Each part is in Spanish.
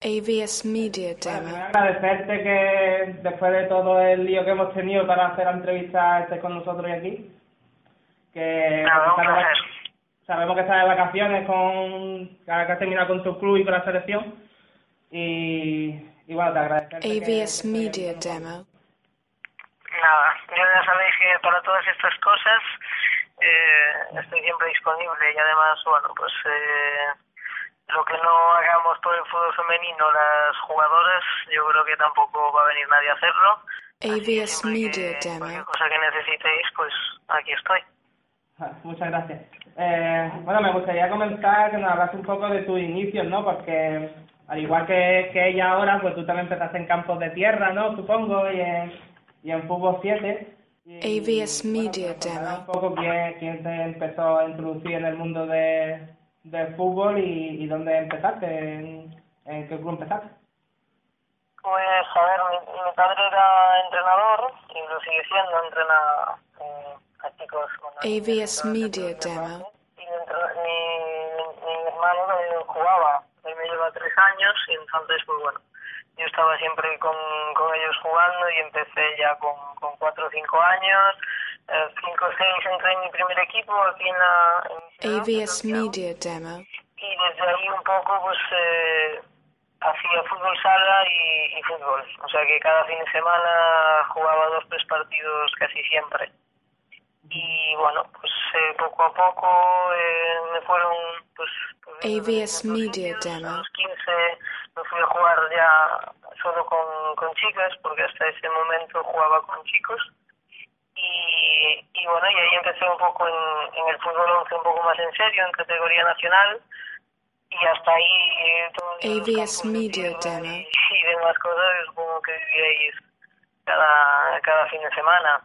AVS Media Demo. Bueno, agradecerte que después de todo el lío que hemos tenido para hacer la entrevista estés con nosotros y aquí. Que Nada, sabemos, que estás de vacaciones con que has terminado con tu club y con la selección. Y, y bueno, te agradecemos. AVS Media Demo. Nada, yo ya sabéis que para todas estas cosas eh, estoy siempre disponible y además, bueno, pues eh, lo que no hagamos por el fútbol femenino las jugadoras, yo creo que tampoco va a venir nadie a hacerlo. Siempre Media que Cualquier Demo. cosa que necesitéis, pues aquí estoy. Ah, Muchas gracias. Eh, bueno, me gustaría comenzar que nos hablas un poco de tus inicios, ¿no? Porque al igual que, que ella ahora, pues tú también empezaste en campos de tierra, ¿no? Supongo, y en, y en fútbol 7. Y, AVS bueno, Media pues, contarnos Demo. un poco quién, quién te empezó a introducir en el mundo de, del fútbol y, y dónde empezaste, en, en qué club empezaste. Pues, a ver, mi, mi padre era entrenador y lo sigue siendo, entrena eh, a chicos con AVS Media Demo. Y mi, entrenador- mi, mi, mi hermano eh, jugaba, él me lleva tres años y entonces, pues bueno, yo estaba siempre con, con ellos jugando y empecé ya con, con cuatro o cinco años, cinco o seis entré en mi primer equipo AVS Media Demo. y desde ahí un poco pues eh, hacía fútbol sala y, y fútbol o sea que cada fin de semana jugaba dos tres partidos casi siempre y bueno pues eh, poco a poco eh, me fueron pues, pues, AVS viendo Media. Demo. a los 15 me fui a jugar ya solo con, con chicas porque hasta ese momento jugaba con chicos y, y bueno, y ahí empecé un poco en, en el fútbol 11 un poco más en serio, en categoría nacional, y hasta ahí eh, campos de Media Demo. Y, y demás cosas, supongo que vivíais cada, cada fin de semana.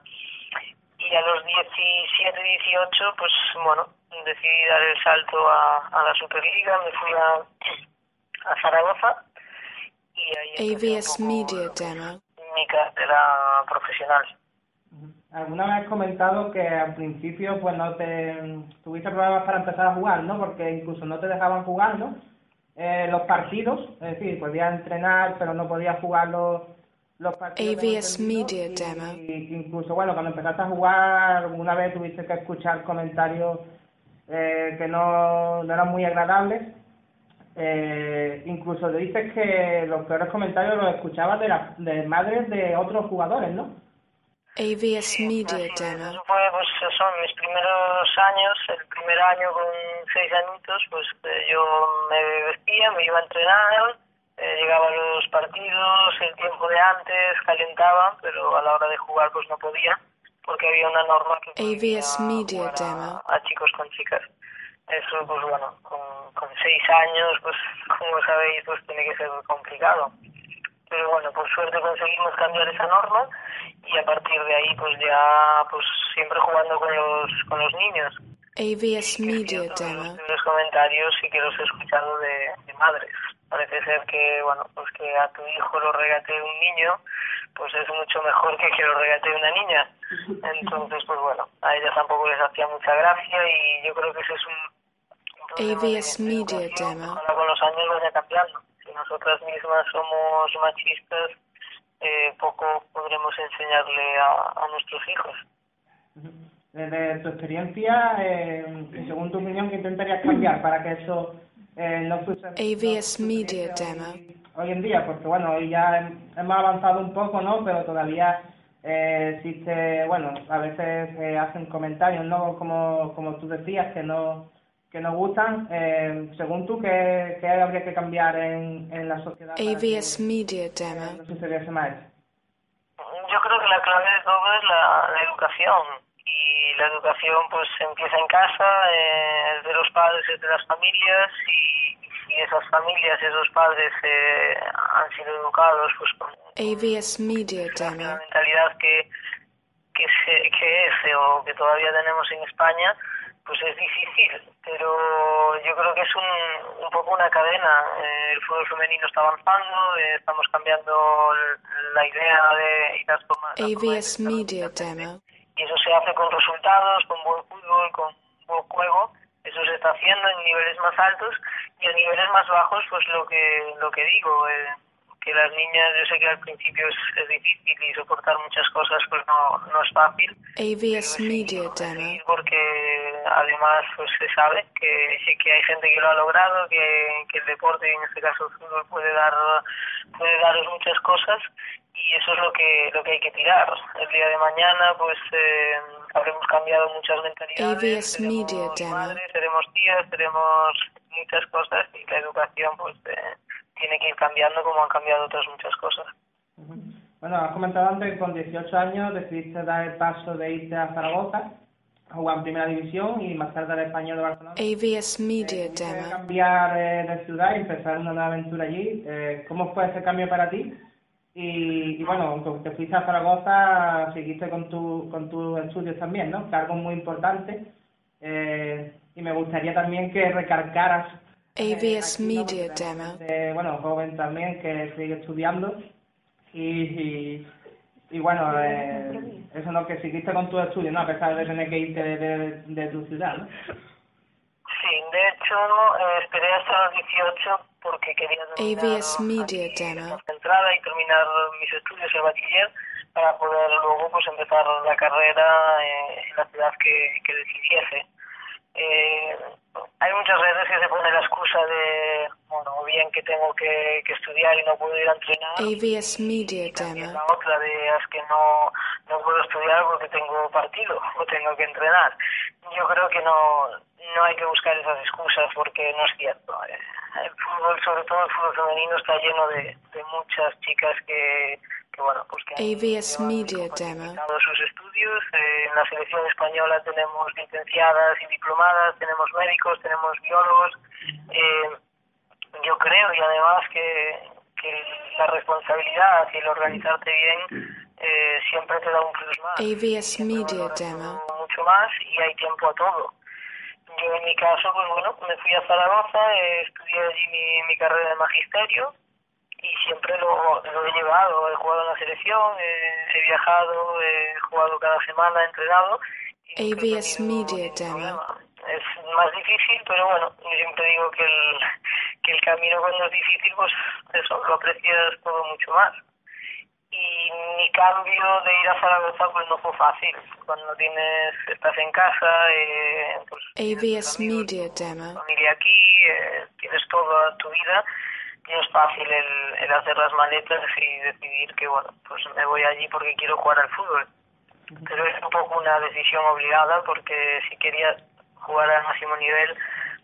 Y a los 17, 18, pues bueno, decidí dar el salto a, a la Superliga, me fui a, a Zaragoza y ahí poco Media Demo. mi carrera profesional. Alguna vez has comentado que al principio pues no te tuviste problemas para empezar a jugar, ¿no? Porque incluso no te dejaban jugar, ¿no? Eh, los partidos, es decir, podías entrenar, pero no podías jugar los, los partidos. AVS Media y- Demo. Y incluso, bueno, cuando empezaste a jugar, alguna vez tuviste que escuchar comentarios eh, que no, no eran muy agradables. Eh, incluso dices que los peores comentarios los escuchabas de, las de madres de otros jugadores, ¿no? AVS Media Demo. Eso fue, pues, son mis primeros años, el primer año con seis añitos, pues eh, yo me vestía, me iba a entrenar, eh, llegaba a los partidos, el tiempo de antes, calentaba, pero a la hora de jugar pues no podía, porque había una norma que AVS Media a- Demo. a, chicos con chicas. Eso, pues bueno, con, con seis años, pues como sabéis, pues tiene que ser complicado pero bueno, por suerte conseguimos cambiar esa norma y a partir de ahí pues ya pues siempre jugando con los con los niños. AVS Media Demo. los comentarios sí que los he escuchado de, de madres. Parece ser que bueno pues que a tu hijo lo regatee un niño pues es mucho mejor que que lo regatee una niña. Entonces pues bueno, a ellas tampoco les hacía mucha gracia y yo creo que ese es un, un AVS Media Demo. Con los años vaya cambiando. Nosotras mismas somos machistas, eh, poco podremos enseñarle a, a nuestros hijos. Desde tu experiencia, eh, y según tu opinión, ¿qué intentarías cambiar para que eso eh, no suceda? AVS Media Demo. Hoy, en día, porque bueno, hoy ya hem- hemos avanzado un poco, ¿no? Pero todavía eh, existe, bueno, a veces se hacen comentarios, ¿no? Como, como tú decías, que no que nos gustan. Eh, según tú, ¿qué, qué habría que cambiar en, en la sociedad para que AVS Media Demo. no sucediese más? Yo creo que la clave de todo es la, la educación. Y la educación pues empieza en casa, eh, es de los padres, es de las familias y si esas familias, esos padres eh, han sido educados pues con Media la Demo. mentalidad que, que, se, que es eh, o que todavía tenemos en España, pues es difícil, pero yo creo que es un, un poco una cadena. Eh, el fútbol femenino está avanzando, eh, estamos cambiando la idea de y las formas. Media. Demo. Y eso se hace con resultados, con buen fútbol, con buen juego, eso se está haciendo en niveles más altos y en niveles más bajos pues lo que lo que digo eh, que las niñas yo sé que al principio es, es, difícil y soportar muchas cosas pues no, no es fácil. AVS Media Demo porque además pues se sabe que, que hay gente que lo ha logrado que, que el deporte en este caso el fútbol puede dar puede daros muchas cosas y eso es lo que lo que hay que tirar. El día de mañana pues eh, habremos cambiado muchas mentalidades AVS seremos Media Demo. madres seremos tías seremos muchas cosas y la educación pues eh, tiene que ir cambiando como han cambiado otras muchas cosas. Bueno, has comentado antes que con 18 años decidiste dar el paso de irte a Zaragoza a jugar en Primera División y más tarde al Español de Barcelona. AVS Media Decidiste Demo cambiar eh, de ciudad y empezar una nueva aventura allí. Eh, ¿Cómo fue ese cambio para ti? Y, y bueno, aunque te fuiste a Zaragoza, seguiste con, tu, con tus estudios también, ¿no? Que algo muy importante. Eh, y me gustaría también que recargaras eh, AVS aquí, ¿no? Media Demo bueno, joven también que sigue estudiando y, y, y bueno, eh, eso no, que seguiste con tus estudios, ¿no? A pesar de tener que irte de, de, de tu ciudad, ¿no? Sí, de hecho eh, esperé hasta los 18 porque quería AVS Media Demo. concentrada y terminar mis estudios de bachiller para poder luego pues empezar la carrera eh, en la ciudad que, que decidiese. Eh, hay muchas veces que se pone la excusa de, bueno, bien que tengo que, que estudiar y no puedo ir a entrenar. AVS Media Demo la otra de es que no, no puedo estudiar porque tengo partido o tengo que entrenar. Yo creo que no, no hay que buscar esas excusas porque no es cierto. Eh, El fútbol, sobre todo el fútbol femenino, está lleno de, de muchas chicas que, que bueno, pues que han AVS Media Demo compatibilizado sus estudios. Eh, en la selección española tenemos licenciadas y diplomadas, tenemos médicos, tenemos biólogos. Eh, yo creo y además que, que la responsabilidad y el organizarte bien eh, siempre te da un plus más. AVS Media Demo mucho más y hay tiempo a todo. Yo en mi caso, pues bueno, me fui a Zaragoza, eh, estudié allí mi, mi carrera de magisterio y siempre lo, lo he llevado. He jugado en la selección, he viajado, he jugado cada semana, he entrenado. y tenido Media. Es más difícil, pero bueno, yo siempre digo que el, que el camino cuando es difícil, pues eso, lo aprecias todo mucho más. Y mi cambio de ir a Zaragoza pues no fue fácil. Cuando tienes, estás en casa, eh, pues amigos, Media Demo familia aquí, eh, tienes toda tu vida, no es fácil el, el hacer las maletas y decidir que bueno, pues me voy allí porque quiero jugar al fútbol. Pero es un poco una decisión obligada porque si quería jugar al máximo nivel,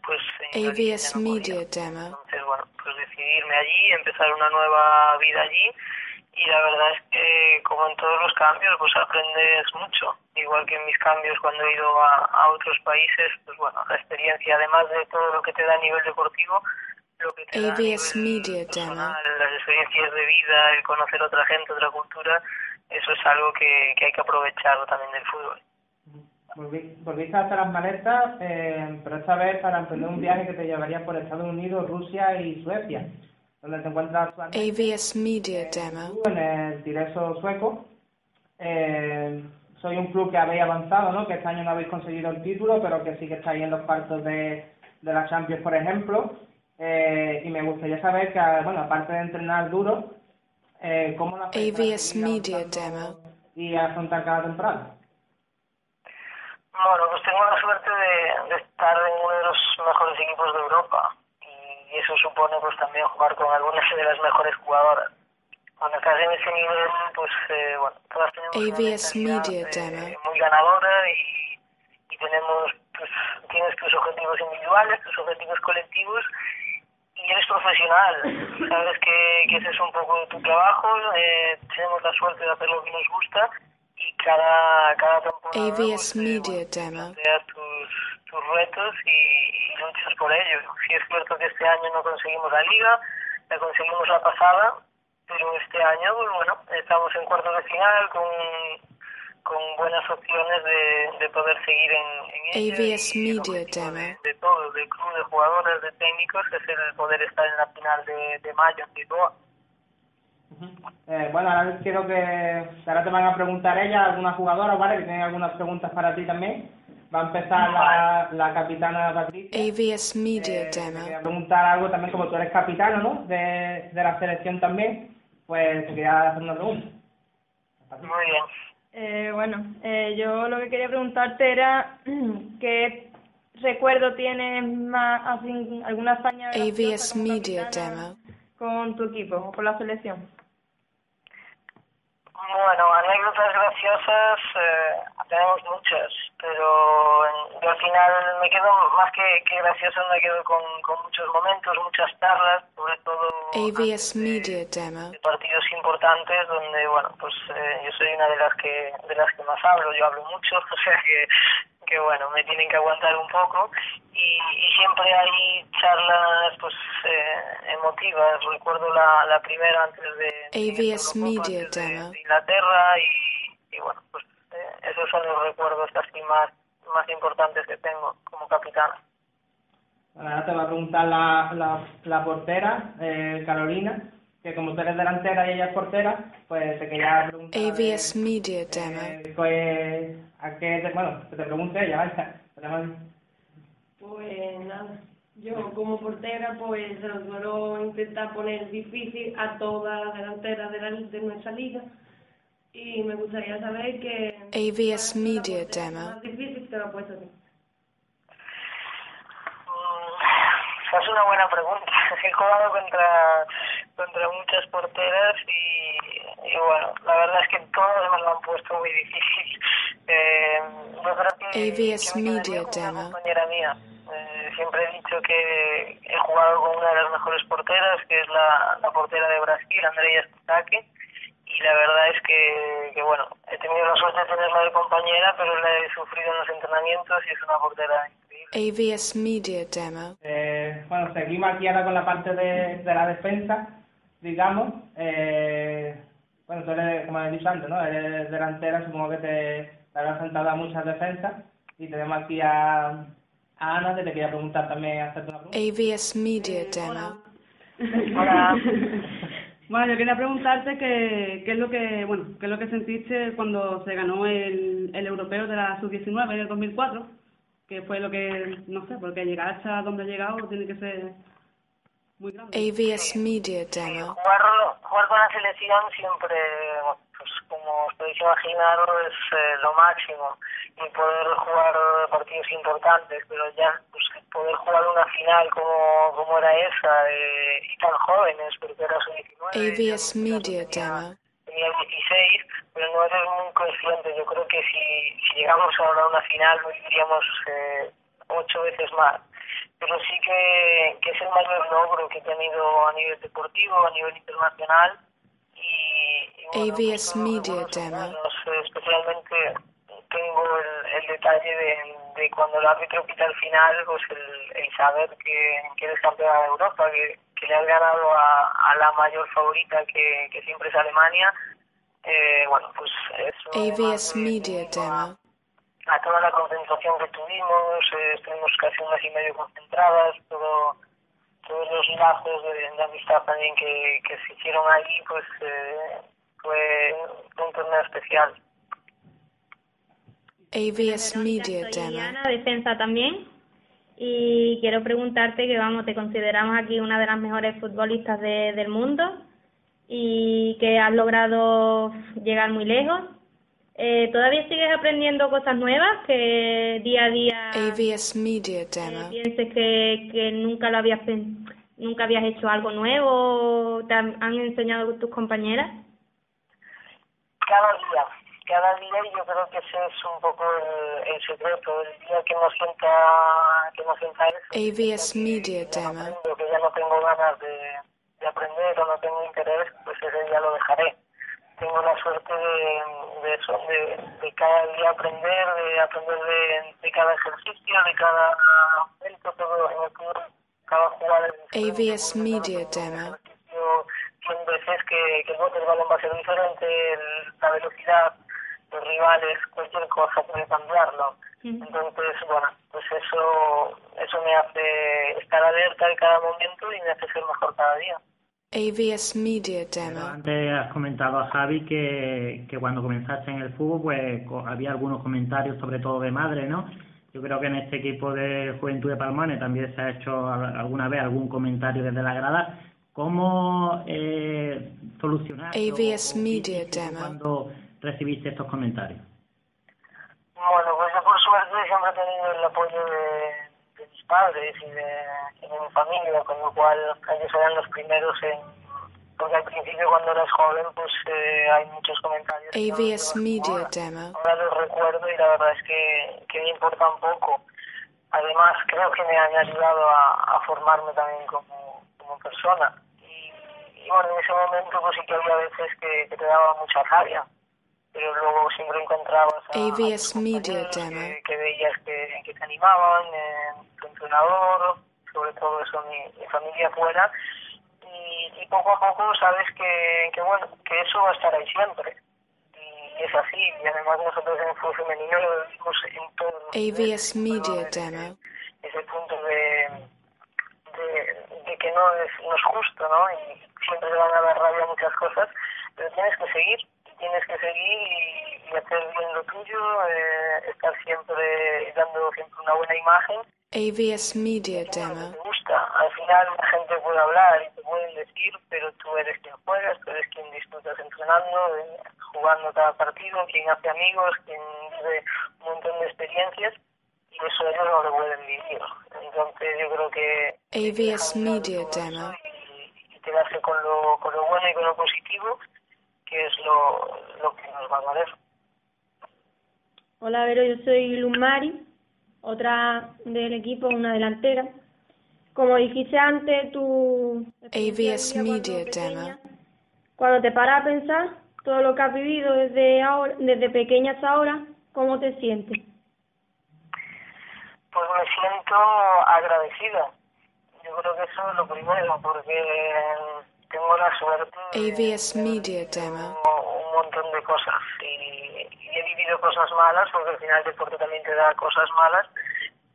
pues AVS no. Media Demo Entonces, bueno, pues decidirme allí, empezar una nueva vida allí y la verdad es que como en todos los cambios pues aprendes mucho igual que en mis cambios cuando he ido a, a otros países pues bueno la experiencia además de todo lo que te da a nivel deportivo a nivel Media Demo las experiencias de vida el conocer otra gente otra cultura eso es algo que, que hay que aprovechar también del fútbol Volví- Volviste a hacer las maletas, eh, pero esta vez para emprender un viaje que te llevaría por Estados Unidos, Rusia y Suecia, donde te encuentras. AVS Media Demo Tú en el Tireso sueco. Eh, soy un club que habéis avanzado, ¿no? Que este año no habéis conseguido el título, pero que sí que estáis en los cuartos de, de la Champions, por ejemplo. Eh, y me gustaría saber que, bueno, aparte de entrenar duro, eh, ¿cómo para AVS Media Demo y afrontar cada temporada? Bueno, pues tengo la suerte de, de estar en uno de los mejores equipos de Europa y eso supone pues también jugar con algunas de las mejores jugadoras. Cuando estás en ese nivel, pues eh, bueno, todas tenemos una Media Demo. muy ganadora y, y tenemos, pues tienes tus objetivos individuales, tus objetivos colectivos y eres profesional, sabes que, que ese es un poco tu trabajo, eh, tenemos la suerte de hacer lo que nos gusta y cada, cada temporada AVS pues, eh, Media Demo planteas tus, tus retos y, y luchas por ello. Sí es cierto que este año no conseguimos la liga, la conseguimos la pasada, pero este año, pues bueno, estamos en cuartos de final con, con buenas opciones de, de poder seguir en, en Media Demo. de, de todo, de club, de jugadores, de técnicos, es el poder estar en la final de, de mayo en Lisboa. Eh, bueno, ahora quiero que ahora te van a preguntar ella, algunas jugadoras, ¿vale? Que tienen algunas preguntas para ti también. va a empezar la, la capitana Patricia. AVS Media Eh, te Demo. quería preguntar algo también, como tú eres capitano, ¿no? De, de la selección también, pues te quería hacer una pregunta. Muy bien. Eh, bueno, eh, yo lo que quería preguntarte era qué recuerdo tienes más, así, alguna hazaña AVS Media Demo. con tu equipo o con la selección. Bueno, anécdotas graciosas eh, tenemos muchas, pero en- yo al final me quedo, más que, que gracioso, me quedo con, con muchos momentos, muchas charlas, sobre todo AVS Media Demo. de partidos importantes donde, bueno, pues eh, yo soy una de las que de las que más hablo, yo hablo mucho, o sea que, que bueno, me tienen que aguantar un poco y, y siempre hay charlas pues eh, emotivas, recuerdo la, la primera antes de, de AVS Media de- Demo. de Inglaterra y, y bueno, pues eh, esos son los recuerdos así más, más importantes que tengo como capitana. Ahora te va a preguntar la, la, la portera, eh, Carolina, que como tú eres delantera y ella es portera, pues te quería preguntar... AVS eh, Media Demo. eh, pues, a qué te, bueno, que te pregunte ella, vaya. Pues nada, yo como portera pues suelo intentar poner difícil a todas las delanteras de, la, de nuestra liga y me gustaría saber que... AVS ¿cuál ha sido la Media Demo. Más difícil te lo ha puesto a ti. Es una buena pregunta. He jugado contra, contra muchas porteras y, y bueno, la verdad es que todas me lo han puesto muy difícil. Eh, yo creo que, AVS que me Media con una Demo. compañera mía. Eh, siempre he dicho que he jugado con una de las mejores porteras, que es la, la portera de Brasil, Andrea Stake. Y la verdad es que, que, bueno, he tenido la suerte de tenerla de compañera, pero la he sufrido en los entrenamientos y es una portera. AVS Media Demo. Eh, bueno, seguimos aquí ahora con la parte de, de la defensa, digamos. Eh, bueno, tú eres, como he dicho antes, ¿no? Eres delantera, supongo que te, te habrás sentado a muchas defensas. Y tenemos aquí a, a Ana, que te quería preguntar también, hacerte una pregunta. AVS Media Demo. Hola. Bueno, yo quería preguntarte qué, qué es lo que, bueno, qué es lo que sentiste cuando se ganó el, el europeo de la sub-19 en el 2004, que fue lo que, no sé, porque llegar hasta donde ha llegado tiene que ser muy grande. AVS Media Demo. Jugar, jugar con la selección siempre, pues como os podéis imaginar, es eh, lo máximo. Y poder jugar partidos importantes, pero ya pues, poder jugar una final como, como era esa, eh, y tan jóvenes, porque era su 19. AVS yo, Media Demo. Tenía 16, pero no eres muy consciente. Yo creo que si, si llegamos ahora a una final, lo viviríamos eh, ocho veces más. Pero sí que, que es el mayor logro que he tenido a nivel deportivo, a nivel internacional. Y, y bueno, pues, Media Demo. buenos. Eh, Especialmente tengo el, el detalle de, de cuando el árbitro pita el final, pues el, el saber que, que eres campeona de Europa, que, que le has ganado a, a la mayor favorita que, que siempre es Alemania. Eh, bueno, pues eso. AVS Media Demo. a toda la concentración que tuvimos, eh, estuvimos casi un mes y medio concentradas, todo, todos los lazos de, de amistad también que, que se hicieron allí, pues eh, fue un torneo especial. AVS Media Soy Demo. Ana, defensa también. Y quiero preguntarte que, vamos, te consideramos aquí una de las mejores futbolistas de- del mundo y que has logrado llegar muy lejos. Eh, ¿Todavía sigues aprendiendo cosas nuevas que día a día AVS Media eh, Demo. pienses que, que nunca lo habías nunca habías hecho algo nuevo o te han, han enseñado tus compañeras? Cada día, cada día y yo creo que ese es un poco el, el secreto, el día que no sienta, que no sienta eso. AVS que Media ya no Demo. que ya no tengo ganas de, de aprender o no tengo interés, pues ese día lo dejaré. Tengo la suerte de, de eso, de, de cada día aprender, de aprender de, de cada ejercicio, de cada momento, todo en el fútbol, cada jugada. AVS porque Media Demo. 100 veces que, que el bote del balón va a ser diferente, el- la velocidad, los rivales, cualquier cosa puede cambiarlo. Entonces, bueno, pues eso, eso me hace estar alerta en cada momento y me hace ser mejor cada día. AVS Media Demo. Antes has comentado a Javi que, que cuando comenzaste en el fútbol pues había algunos comentarios sobre todo de madre, ¿no? yo creo que en este equipo de Juventud de Palmane también se ha hecho alguna vez algún comentario desde la grada. ¿Cómo eh, solucionar AVS Media Demo. cuando recibiste estos comentarios? Bueno, pues yo por suerte siempre he tenido el apoyo de, padres y de, y de mi familia, con lo cual ellos eran los primeros en... Porque al principio cuando eres joven pues eh, hay muchos comentarios. no AVS los Media ahora. Demo. Ahora los recuerdo y la verdad es que, que me importa un poco. Además creo que me han ayudado a, a formarme también como, como persona. Y, y bueno, en ese momento pues sí que había veces que, que te daba mucha rabia pero luego siempre encontrabas a, a AVS tus Media Demo. que, que veías que, que te animaban, eh, tu entrenador, sobre todo eso, mi, mi familia fuera, y, y poco a poco sabes que, que bueno, que eso va a estar ahí siempre. Y es así, y además nosotros en el fútbol femenino lo vivimos en todos los AVS niveles, Media. Demo. ese punto de, de, de que no es, no es justo, ¿no? Y siempre te van a dar rabia muchas cosas, pero tienes que seguir, tienes que seguir y, y hacer bien lo tuyo, eh, estar siempre dando siempre una buena imagen. AVS Media Demo. te gusta. Al final la gente puede hablar y te pueden decir, pero tú eres quien juegas, tú eres quien disfrutas entrenando, eh, jugando cada partido, quien hace amigos, quien vive un montón de experiencias y eso ellos no lo pueden vivir. Entonces yo creo que AVS Media Demo. y, y quedarse con lo, con lo bueno y con lo positivo, que es lo, lo que nos va a valer. Hola, Vero, yo soy Luz Mari, otra del equipo, una delantera. Como dijiste antes, tu AVS Media pequeña, Demo. Cuando te paras a pensar todo lo que has vivido desde ahora, desde pequeña hasta ahora, ¿cómo te sientes? Pues me siento agradecida. Yo creo que eso es lo primero, porque tengo la suerte de AVS Media Demo. un montón de cosas y, y he vivido cosas malas, porque al final el deporte también te da cosas malas,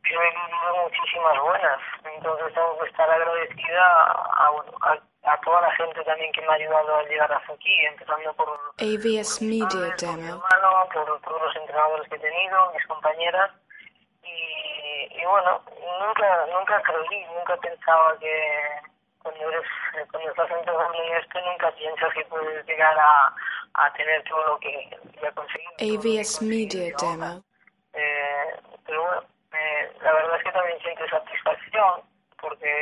pero he vivido muchísimas buenas. Entonces tengo que estar agradecida a, a, a, toda la gente también que me ha ayudado a llegar hasta aquí, empezando por AVS Media Demo. hermano, por todos los entrenadores que he tenido, mis compañeras. Y, y bueno, nunca nunca creí, nunca pensaba que cuando eres cuando estás en esto, nunca piensas que puedes llegar a, a tener todo lo que ya conseguido. que AVS Media. Demo. Eh, pero bueno, eh, la verdad es que también siento satisfacción porque,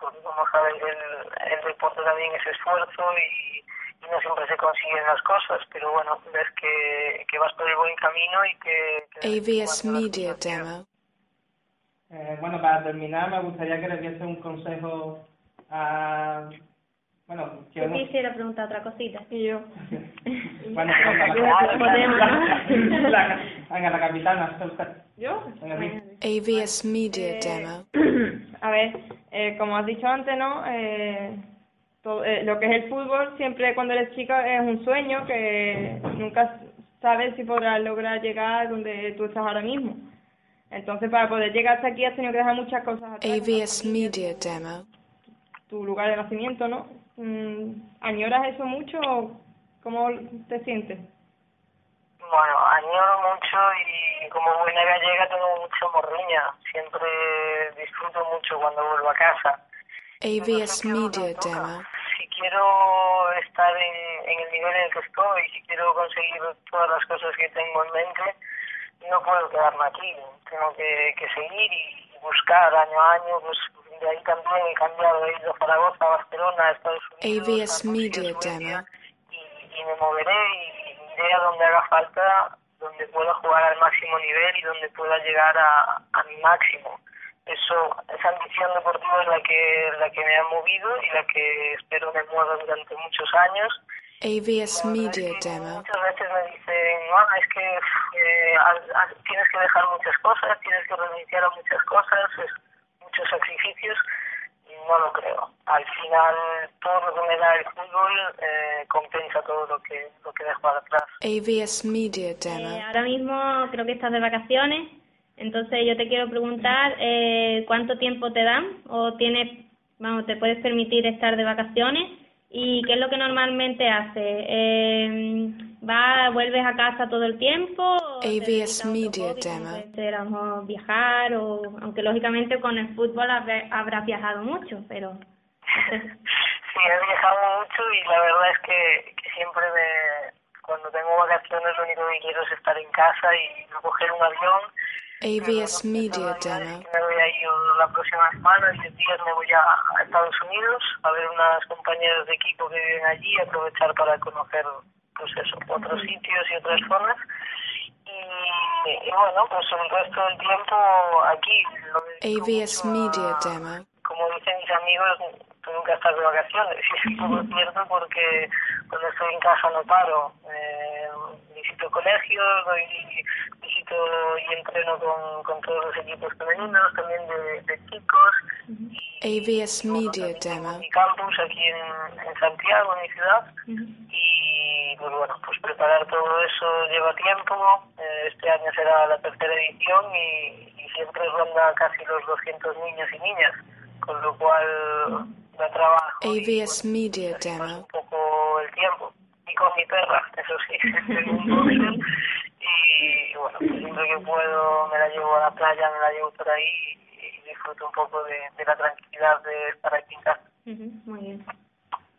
porque como sabéis, el, el deporte también es esfuerzo y, y no siempre se consiguen las cosas, pero bueno, ves que, que vas por el buen camino y que... que AVS Media. Demo. Eh, bueno, para terminar, me gustaría que le diese un consejo a. Bueno, Yo quiero. quisiera preguntar otra cosita. Y yo. Bueno, venga, la, la, venga, la capitana. ¿Yo? AVS Media Eh, Demo. A ver, eh, como has dicho antes, ¿no? Eh, todo- eh, lo que es el fútbol, siempre cuando eres chica es un sueño que nunca sabes si podrás lograr llegar donde tú estás ahora mismo. Entonces, para poder llegar hasta aquí has tenido que dejar muchas cosas atrás. AVS Media Demo. Tu lugar de nacimiento, ¿no? Mm, ¿Añoras eso mucho o cómo te sientes? Bueno, añoro mucho y como buena gallega tengo mucho morriña. Siempre disfruto mucho cuando vuelvo a casa. AVS Media. Demo. Si quiero estar en, en el nivel en el que estoy, si quiero conseguir todas las cosas que tengo en mente, no puedo quedarme aquí. Tengo que, que seguir y buscar año a año. Pues de ahí también he cambiado, he ido a Zaragoza, a Barcelona, a Estados Unidos, AVS Media Demo. y, y me moveré y iré a donde haga falta, donde pueda jugar al máximo nivel y donde pueda llegar a, a mi máximo. Eso, esa ambición deportiva es la que, la que me ha movido y la que espero me mueva durante muchos años. AVS Media Demo. Muchas veces me dicen, no, es que eh, tienes que dejar muchas cosas, tienes que renunciar a muchas cosas, es muchos sacrificios. No lo creo. Al final, todo lo que me da el fútbol eh, compensa todo lo que, lo que dejo atrás. AVS Media Eh, Demo. ahora mismo creo que estás de vacaciones, entonces yo te quiero preguntar eh, cuánto tiempo te dan o tienes, vamos, te puedes permitir estar de vacaciones y qué es lo que normalmente haces. Eh, ¿Va, vuelves a casa todo el tiempo? o te AVS dedicas a otro Media Demo. puede ser a lo mejor viajar o, aunque lógicamente con el fútbol habrá- habrás viajado mucho, pero. Sí, he viajado mucho y la verdad es que, que siempre me, cuando tengo vacaciones lo único que quiero es estar en casa y no coger un avión. AVS Media Todavía Demo. Me voy a ir la próxima semana, en 10 días me voy a, a Estados Unidos a ver unas compañeras de equipo que viven allí y aprovechar para conocer pues eso, otros sitios y otras zonas. Y, y bueno, pues el resto del tiempo aquí. Lo AVS mucho Media Demo. como dicen mis amigos, tú nunca estás de vacaciones. Y es un poco cierto porque cuando estoy en casa no paro. Eh, visito colegios, doy, visito y entreno con, con todos los equipos femeninos, también de, de chicos. AVS Media Tengo Demo. mi campus aquí en, en Santiago, en mi ciudad. Y pues bueno, pues preparar todo eso lleva tiempo. Eh, este año será la tercera edición y, y siempre ronda casi los 200 niños y niñas, con lo cual da trabajo. y, AVS bueno, Media pasa Demo. un poco el tiempo. Y con mi perra, eso sí, un y bueno, pues siempre que puedo me la llevo a la playa, me la llevo por ahí y, y disfruto un poco de, de la tranquilidad de estar aquí en casa. Muy bien.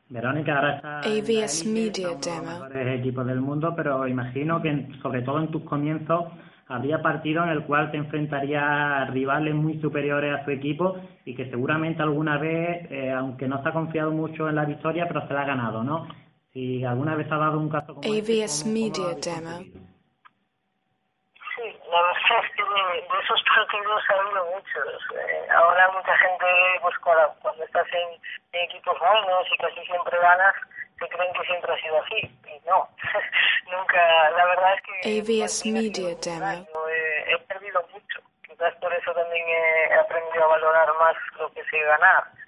Verónica, ahora está en AVS Media los Demo. mejores equipos del mundo, pero imagino que sobre todo en tus comienzos habría partido en el cual te enfrentaría a rivales muy superiores a su equipo y que seguramente alguna vez, eh, aunque no se ha confiado mucho en la victoria, pero se la ha ganado, ¿no? Si alguna vez ha dado un caso como este, AVS ¿cómo- Media Demo. conseguido? Sí, la verdad es que de, esos partidos ha habido muchos. Eh, ahora mucha gente, pues cuando, cuando estás en, en equipos buenos y casi siempre ganas, se creen que siempre ha sido así. Y no, nunca, la verdad es que... AVS Media. Demo. Eh, he perdido mucho. Quizás por eso también he aprendido a valorar más lo que sé ganar.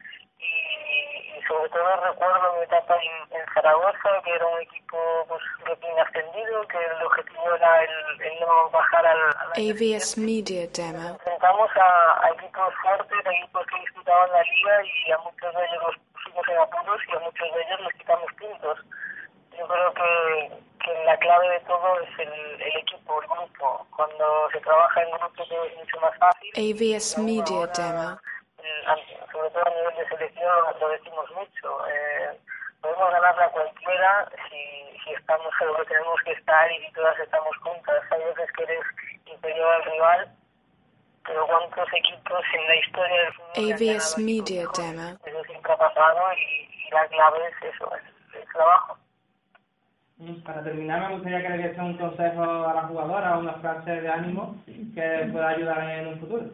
Y, y sobre todo recuerdo mi etapa en, en Zaragoza, que era un equipo pues, recién ascendido, que el objetivo era el, el no bajar al, AVS. Media Demo. Enfrentamos a, a equipos fuertes, a equipos que disputaban la liga y a muchos de ellos los pusimos en apuros y a muchos de ellos les quitamos puntos. Yo creo que, que la clave de todo es el, el equipo, el grupo. Cuando se trabaja en grupo es mucho más fácil. AVS Media Demo. Sobre todo a nivel de selección lo decimos mucho. Eh, podemos ganarla a cualquiera si, si estamos en lo que tenemos que estar y si todas estamos juntas. Hay veces que eres inferior al rival, pero cuántos equipos en la historia del fútbol han AVS Media equipos? Demo. Eso siempre ha pasado y, y la clave es eso, es el trabajo. Para terminar, me gustaría que le diese un consejo a la jugadora, una frase de ánimo que pueda ayudar en un futuro.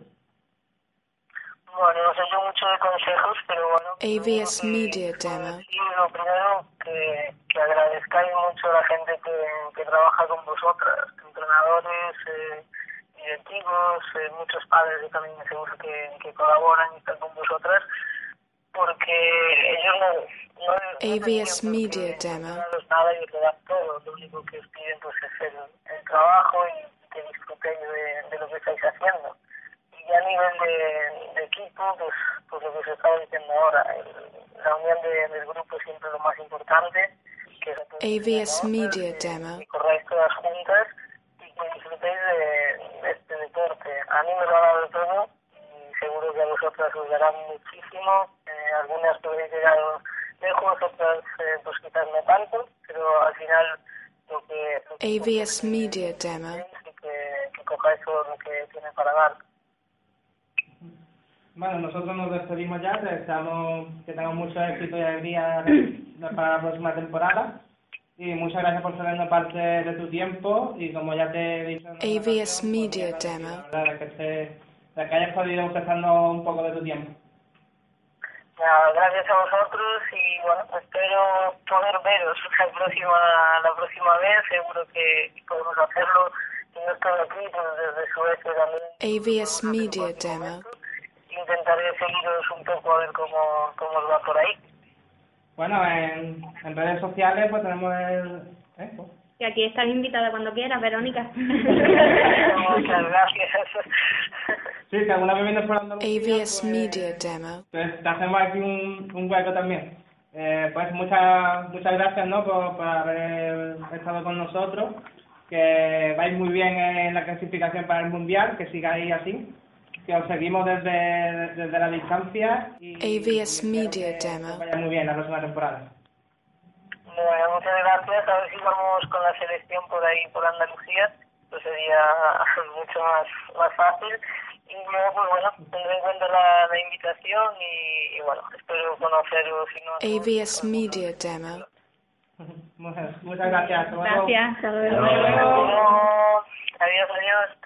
Bueno, no sé yo mucho de consejos, pero bueno. Lo que Media Demo. decir, lo primero, que, que agradezcáis mucho a la gente que, que trabaja con vosotras, entrenadores, eh, directivos, eh, muchos padres que también seguro que, que colaboran y están con vosotras, porque ellos no... no no Media Demo. daros nada y lo dan todo, lo único que os piden pues es el, el trabajo y que disfrutéis de, de lo que estáis haciendo y a nivel de, de equipo, pues, pues lo que se estaba diciendo ahora, el- la unión de, del grupo siempre es lo más importante, que es AVS ¿no? Media que, Demo. que corráis todas juntas y que disfrutéis de, de este deporte. A mí me lo ha dado todo y seguro que a vosotras os dará muchísimo. Eh, algunas podréis llegar lejos, otras eh, pues quizás no tanto, pero al final lo que... Lo que AVS Media Demo. que, que cojáis todo lo que tiene para dar. Bueno, nosotros nos despedimos ya, te deseamos que tengamos mucho éxito y alegría para la próxima temporada. Y muchas gracias por cedernos parte de tu tiempo y como ya te he dicho... AVS Media pues, Demo. la verdad, de que, te- de que hayas podido prestarnos un poco de tu tiempo. Nada, gracias a vosotros y bueno, espero poder veros la próxima, la próxima vez, seguro que podemos hacerlo. No estoy aquí, pues desde Suecia también. AVS Media Demo. Intentaré seguiros un poco a ver cómo, cómo os va por ahí. Bueno, en, en redes sociales pues tenemos el... ¿eh? pues, Y aquí estás invitada cuando quieras, Verónica. Muchas gracias. Sí, que alguna vez vienes por Andalucía, AVS pues, Media Demo. Entonces, te hacemos aquí un, un hueco también. eh, pues muchas muchas gracias ¿no? por, por haber estado con nosotros, que vais muy bien en la clasificación para el Mundial, que sigáis así, que os seguimos desde, desde la distancia y AVS Media que Demo. vaya muy bien la próxima temporada. Bueno, muchas gracias. A ver si vamos con la selección por ahí, por Andalucía. Pues sería mucho más, más fácil. Y yo, pues bueno, tendré en cuenta la, la invitación y, y bueno, espero conoceros. Si no, AVS Media Demo. Muchas, muchas gracias. Hasta luego. Gracias. Hasta luego. Adiós, adiós.